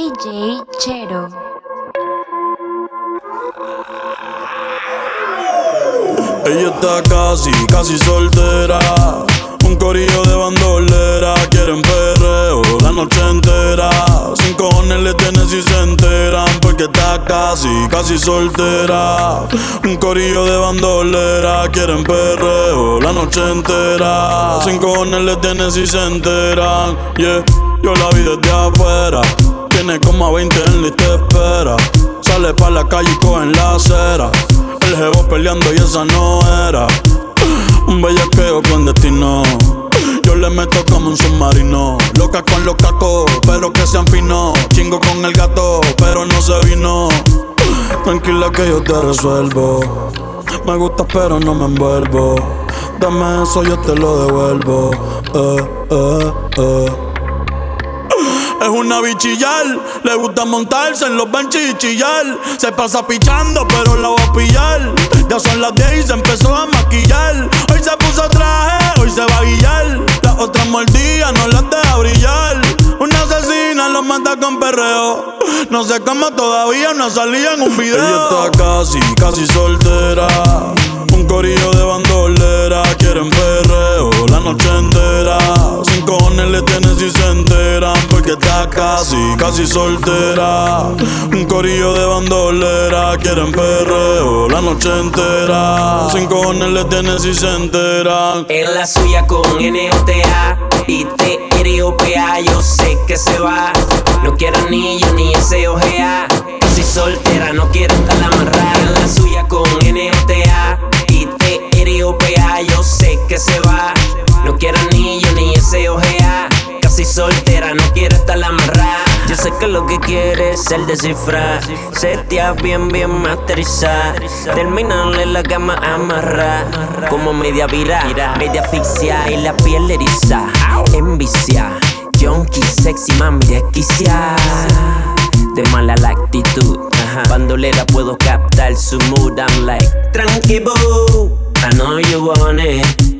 DJ Chero. Ella está casi, casi soltera. Un corillo de bandolera. Quieren perreo la noche entera. Sin cojones le tienen si se enteran. Porque está casi, casi soltera. Un corillo de bandolera. Quieren perreo la noche entera. Sin cojones le tienen si se enteran. Yeah, yo la vi desde afuera. Tiene como a 20 en y te espera. Sale pa' la calle y coge en la acera. El jevo peleando y esa no era. Un bellaqueo destino Yo le meto como un submarino. Loca con los cacos, pero que sean finos. Chingo con el gato, pero no se vino. Tranquila que yo te resuelvo. Me gusta, pero no me envuelvo. Dame eso, yo te lo devuelvo. Eh, eh, eh. Es una bichillar, le gusta montarse en los benches y chillar. Se pasa pichando, pero la voy a pillar. Ya son las 10 y se empezó a maquillar. Hoy se puso traje, hoy se va a guillar. Las otras mordidas no las deja brillar. Una asesina lo mata con perreo. No sé cómo todavía no salía en un video. Ella está casi, casi soltera. Un corillo de bandolera. Quieren perreo la noche entera. Sin cojones le tienen si se enteran. Porque está casi, casi soltera. Un corillo de bandolera. Quieren perreo la noche entera. Sin cojones le tienen si se enteran. En la suya con NOTA y T-R-O-P-A. Yo sé que se va. No quiero anillo ni ese ojea. Casi soltera, no quiero estar amarrada. En la suya con NOTA y T-R-O-P-A. Yo sé que se va. No quiero anillo ni ese ojea. Casi soltera, no quiero estar amarrada. Yo sé que lo que quieres es el descifrar. Setea bien, bien masterizar. Terminarle la cama amarrar. Como media vira, media asfixia y la piel eriza. Envicia, junkie, sexy, mami, desquicia. De mala la actitud. Bandolera puedo captar su mood. I'm like, tranqui. I know you want it.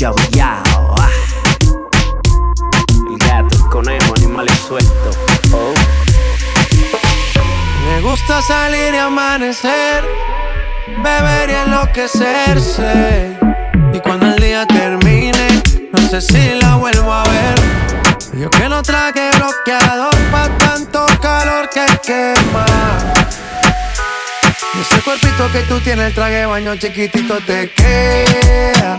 yo, ah. El gato, el conejo, animales sueltos. Oh. Me gusta salir y amanecer, beber y enloquecerse. Y cuando el día termine, no sé si la vuelvo a ver. Yo que no traje bloqueador pa' tanto calor que quema. Y ese cuerpito que tú tienes, el traje baño chiquitito te queda.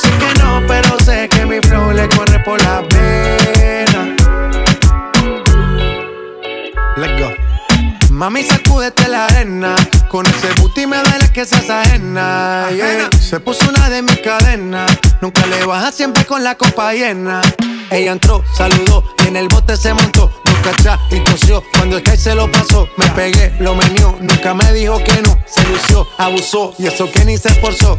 Dice que no, pero sé que mi flow le corre por la vena. Let's go. Mami, sacúdete la arena. Con ese booty me duele que seas ajena. yeah. Se puso una de mis cadenas. Nunca le baja siempre con la copa llena. Ella entró, saludó y en el bote se montó. Nunca atrás y tosió. Cuando el que se lo pasó, me pegué, lo menió. Nunca me dijo que no. Se lució, abusó y eso que ni se esforzó.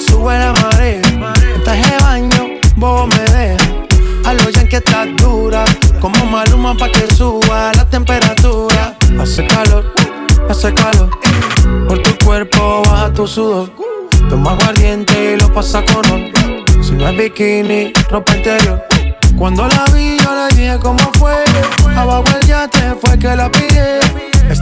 Sube la marea. Traje baño, vos me dejas. A lo que estás dura. maluma pa' que suba la temperatura. Hace calor, hace calor. Por tu cuerpo baja tu sudor. Toma aguardiente y lo pasa con oro. Si no es bikini, ropa interior. Cuando la vi, yo le dije cómo fue. Abajo el yate fue que la pide.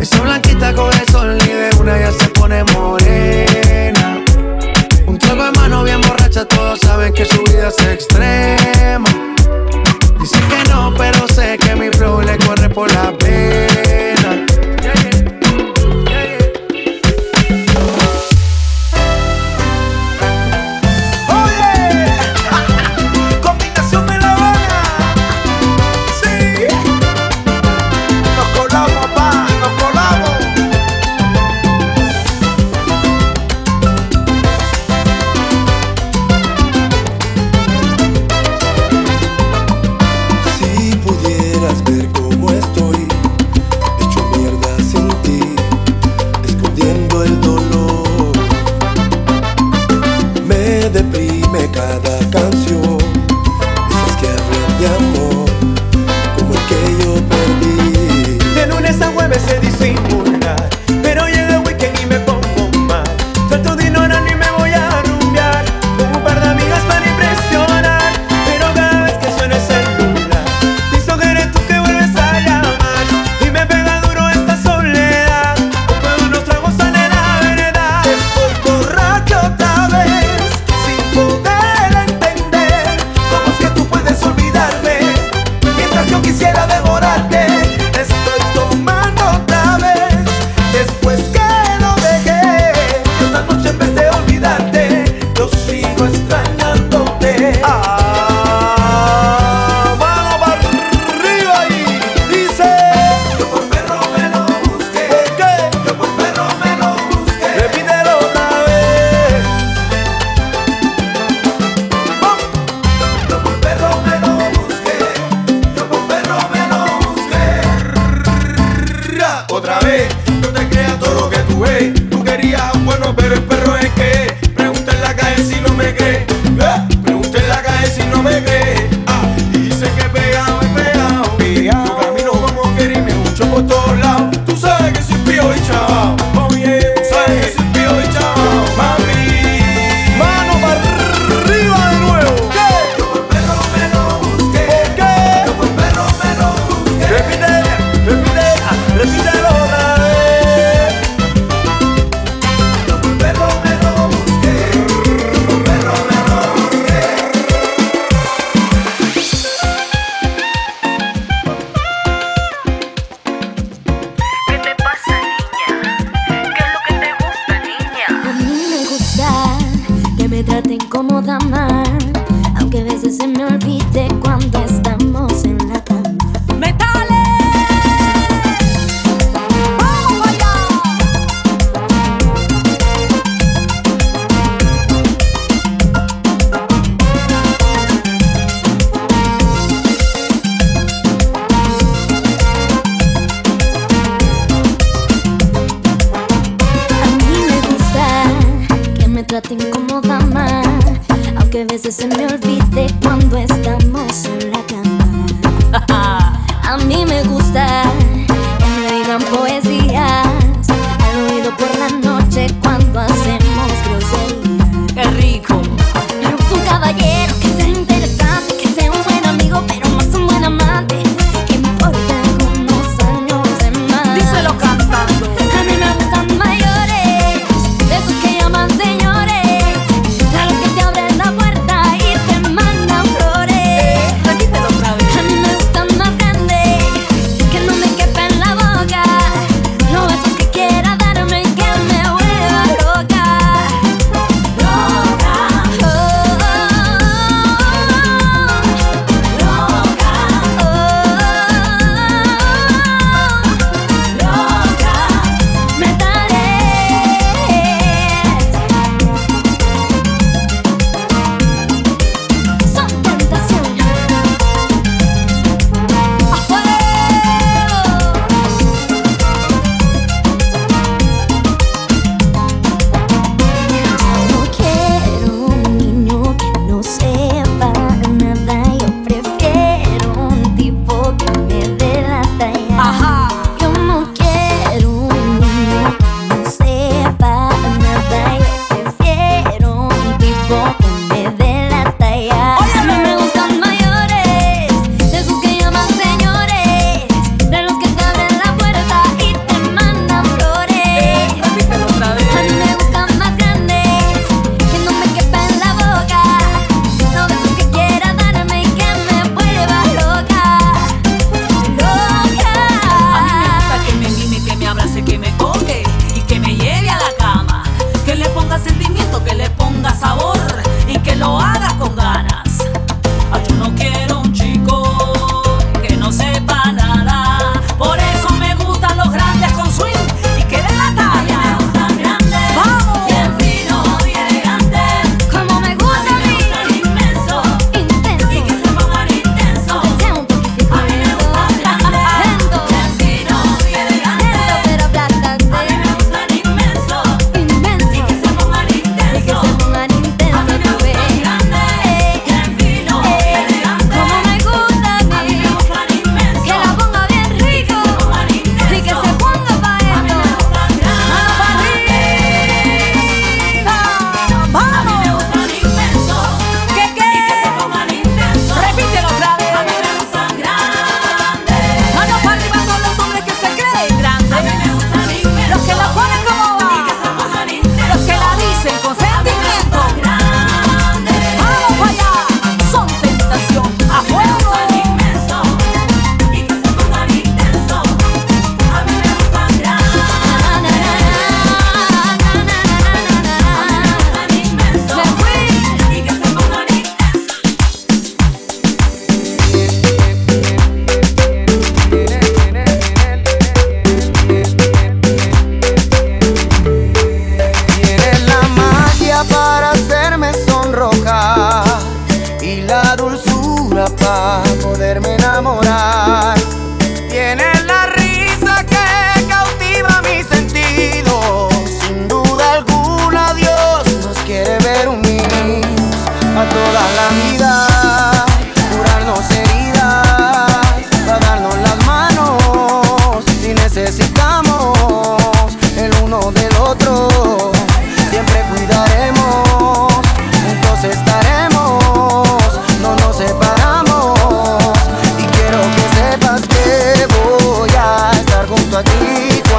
Esa blanquita con el sol y una ya se pone morena. Un trago de mano bien borracha, todos saben que su vida es extrema. Dicen que no, pero sé que mi flow le corre por la pena. veces se me olvida.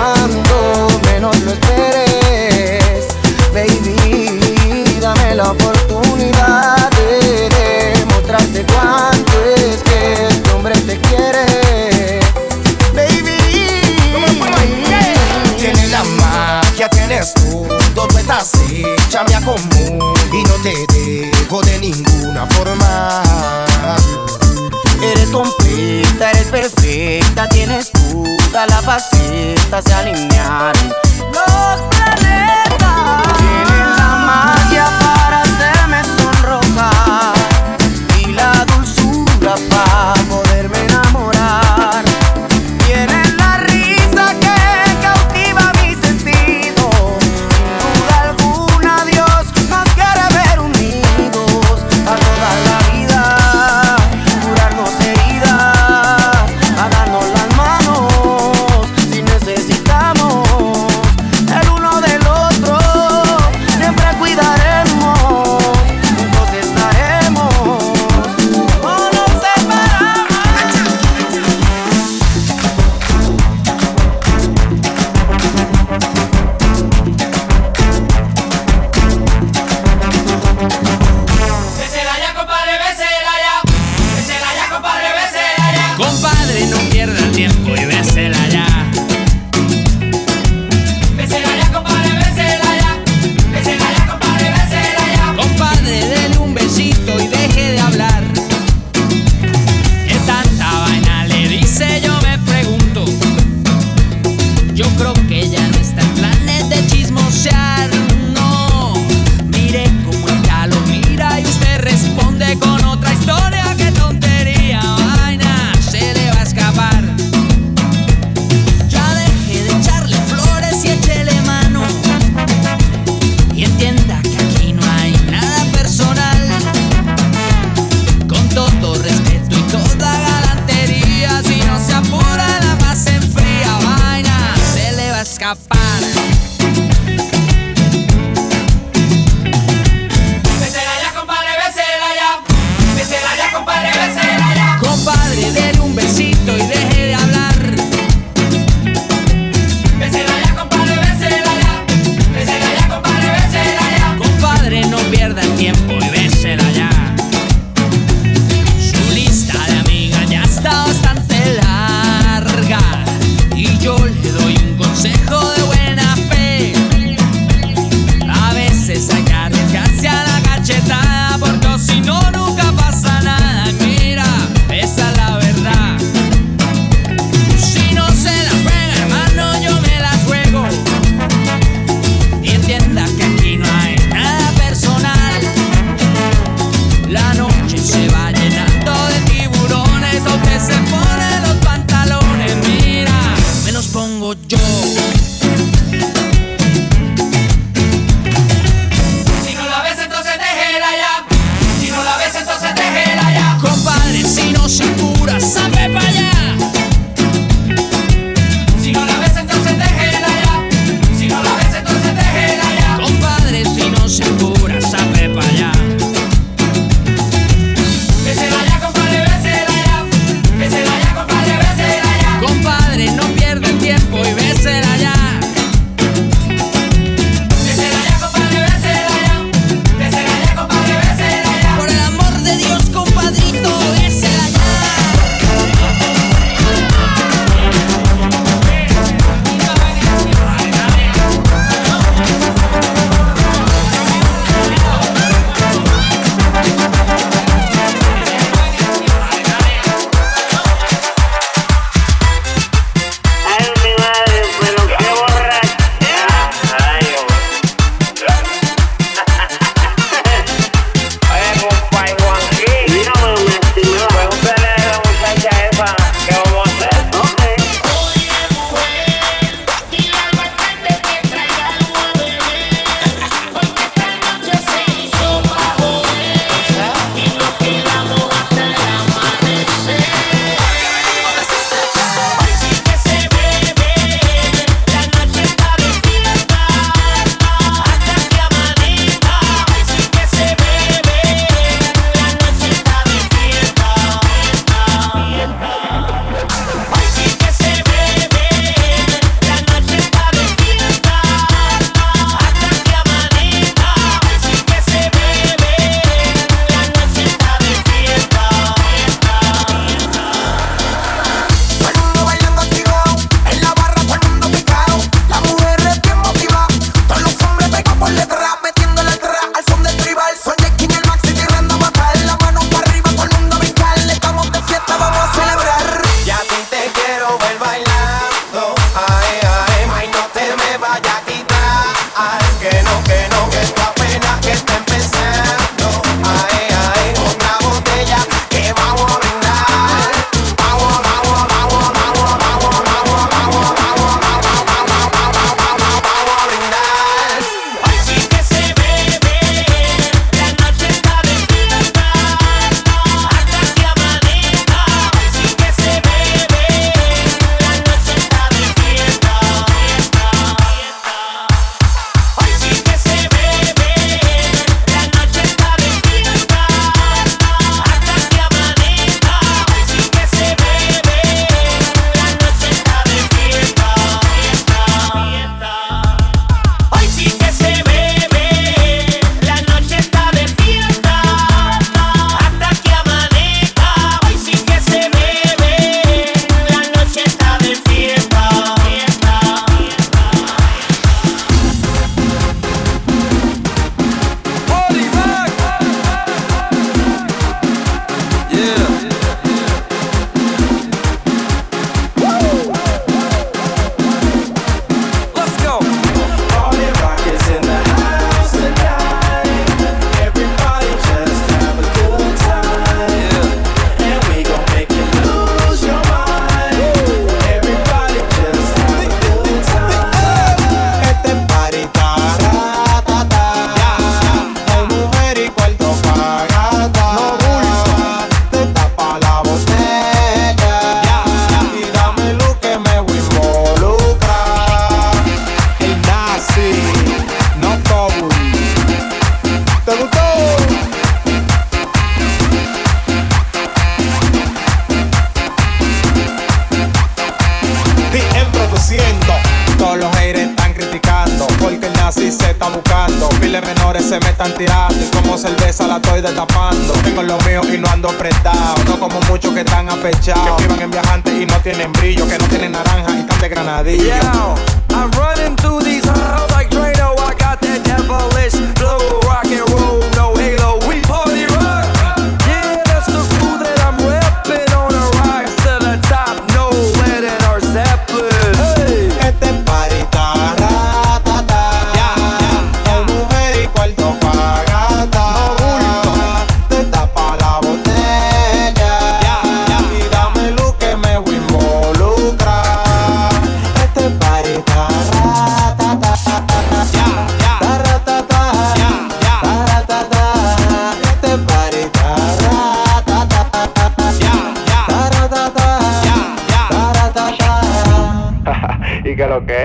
cuando menos lo esperes. Baby, dame la oportunidad de demostrarte cuánto es que este hombre te quiere. Baby, tienes la magia, tienes todo, tú estás hecha, me acomodo y no te dejo de ninguna forma. Eres completa, eres perfecta, tienes toda la faceta, se alinearon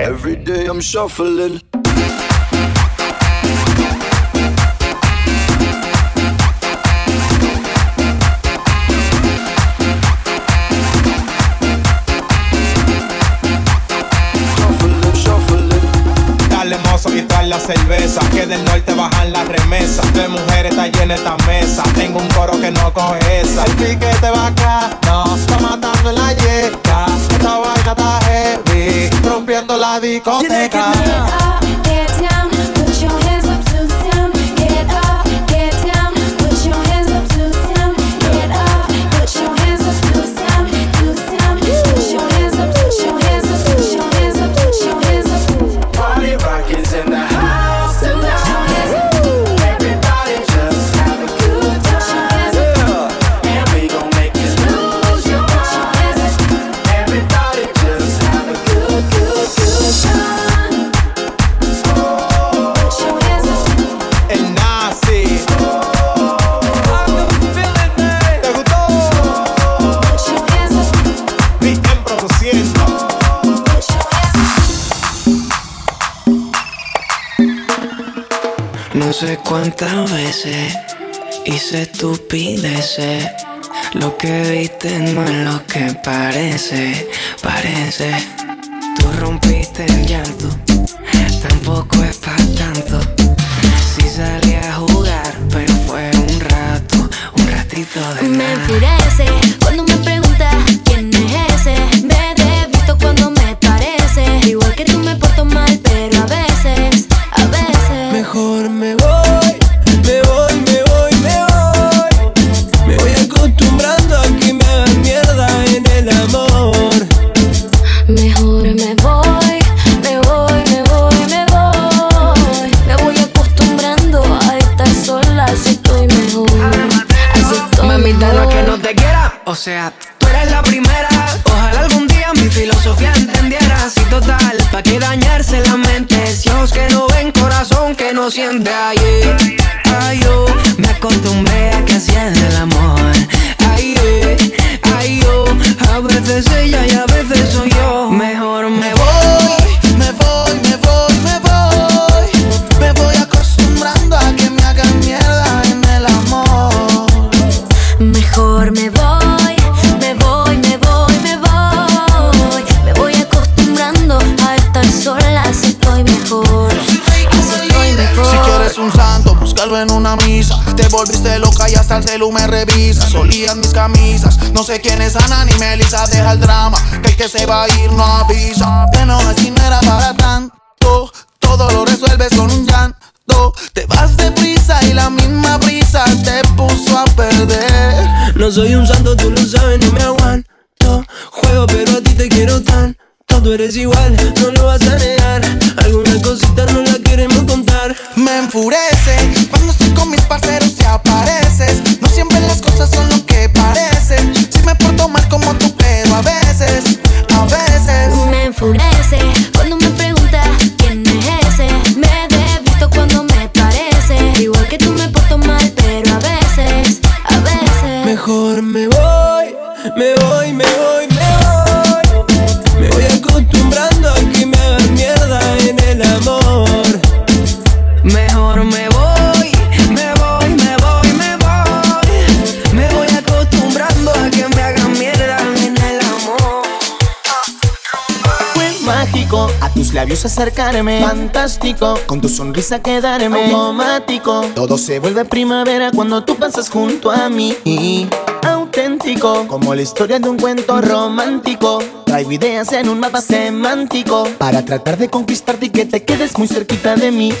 Every day I'm shuffling. Shuffling, shuffling. Dale mozo y trae la cerveza. Que del norte bajan las remesas. De mujeres está llena esta mesa. Tengo un coro que no coge esa. El piquete va acá. No, está matando en la yeca Esta vaina está heavy Rompiendo la discoteca No sé cuántas veces hice estupideces. Lo que viste no es lo que parece, parece. Tú rompiste el llanto, tampoco es para tanto. Sí salí a jugar, pero fue un rato, un ratito de Me nada. enfurece cuando me preguntas o sea, tú eres la primera. Ojalá algún día mi filosofía entendieras. Y total, ¿pa' qué dañarse la mente? Si ojos que no ven, corazón que no siente. Ay, ay, yo me acostumbré a que hacían el amor. Ay, ay, yo, a veces ella y a veces soy yo. Mejor me voy. Te volviste loca y hasta el celu me revisa. Solían mis camisas. No sé quién es Ana ni Melissa. Deja el drama, que el que se va a ir no avisa. Que no es si no era para tanto. Todo lo resuelves con un llanto. Te vas deprisa y la misma brisa te puso a perder. No soy un santo, tú lo sabes, no me aguanto. Juego, pero a ti te quiero tanto. Tú eres igual, no lo vas a negar. Alguna cosita no la queremos contar. Me enfurece cuando estoy con mis parceros y apareces. No siempre las cosas son lo que parecen. Si me porto mal como tú, pero a veces, a veces. Me enfurece a tus labios acercarme, fantástico, con tu sonrisa quedarme, automático. Todo se vuelve primavera cuando tú pasas junto a mí. Auténtico, como la historia de un cuento romántico. Traigo ideas en un mapa semántico para tratar de conquistarte y que te quedes muy cerquita de mí.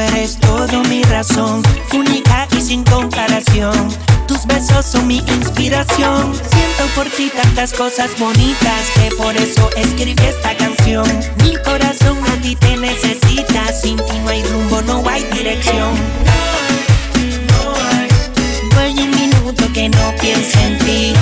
Eres todo, mi razón. Única y sin comparación. Tus besos son mi inspiración. Siento por ti tantas cosas bonitas que por eso escribí esta canción. Mi corazón a ti te necesita. Sin ti no hay rumbo, no hay dirección. No hay un minuto que no piense en ti.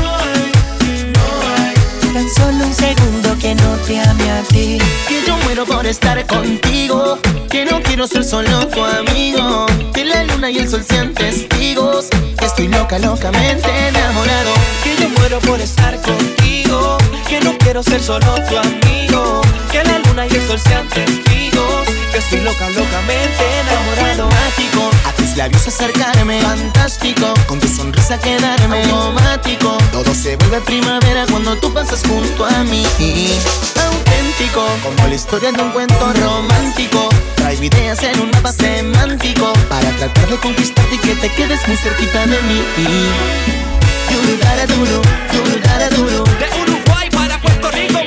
Tan solo un segundo que no te ame a ti. Que yo muero por estar contigo. Que no quiero ser solo tu amigo. Que la luna y el sol sean testigos. Que estoy loca, locamente enamorado. Que yo muero por estar contigo. Que no quiero ser solo tu amigo. Que la luna y el sol sean testigos. Que estoy loca, locamente enamorado. Mágico, a tus labios acercarme, fantástico, con tu sonrisa quedarme, automático. Todo se vuelve primavera cuando tú pasas junto a mí. Auténtico, como la historia de un cuento romántico. Traigo ideas en un mapa semántico para tratar de conquistarte y que te quedes muy cerquita de mí. Yurudaraduru, yurudaraduru. De Uruguay para Puerto Rico,